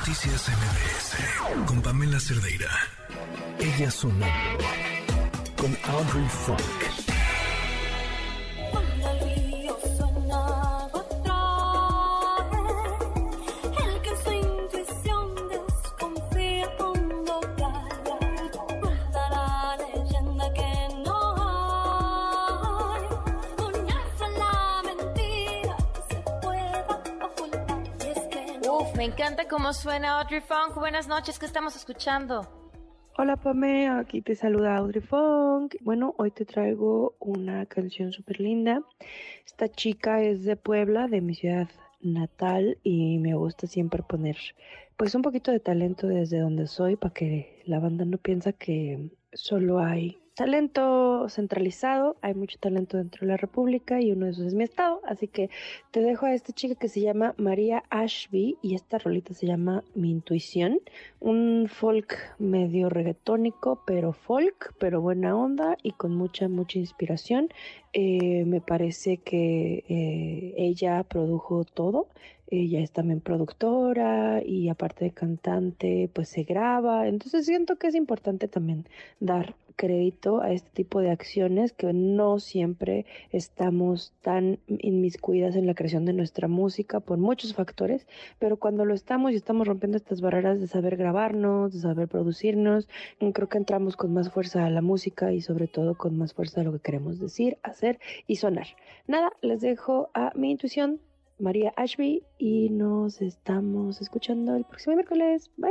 Noticias MBS con Pamela Cerdeira. Ella sonando con Audrey Funk. Me encanta cómo suena Audrey Funk. Buenas noches, ¿qué estamos escuchando? Hola Pame, aquí te saluda Audrey Funk. Bueno, hoy te traigo una canción súper linda. Esta chica es de Puebla, de mi ciudad natal, y me gusta siempre poner pues un poquito de talento desde donde soy para que la banda no piensa que solo hay talento centralizado, hay mucho talento dentro de la República y uno de esos es mi estado, así que te dejo a esta chica que se llama María Ashby y esta rolita se llama Mi Intuición, un folk medio reggaetónico, pero folk, pero buena onda y con mucha, mucha inspiración. Eh, me parece que eh, ella produjo todo. Ella es también productora y aparte de cantante, pues se graba. Entonces siento que es importante también dar crédito a este tipo de acciones que no siempre estamos tan inmiscuidas en la creación de nuestra música por muchos factores, pero cuando lo estamos y estamos rompiendo estas barreras de saber grabarnos, de saber producirnos, creo que entramos con más fuerza a la música y sobre todo con más fuerza a lo que queremos decir, hacer y sonar. Nada, les dejo a mi intuición, María Ashby, y nos estamos escuchando el próximo miércoles. Bye.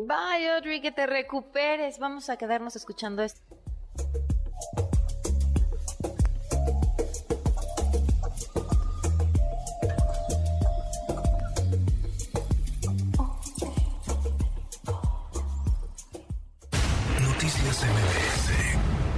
Bye, Audrey, que te recuperes. Vamos a quedarnos escuchando esto. Noticias MBS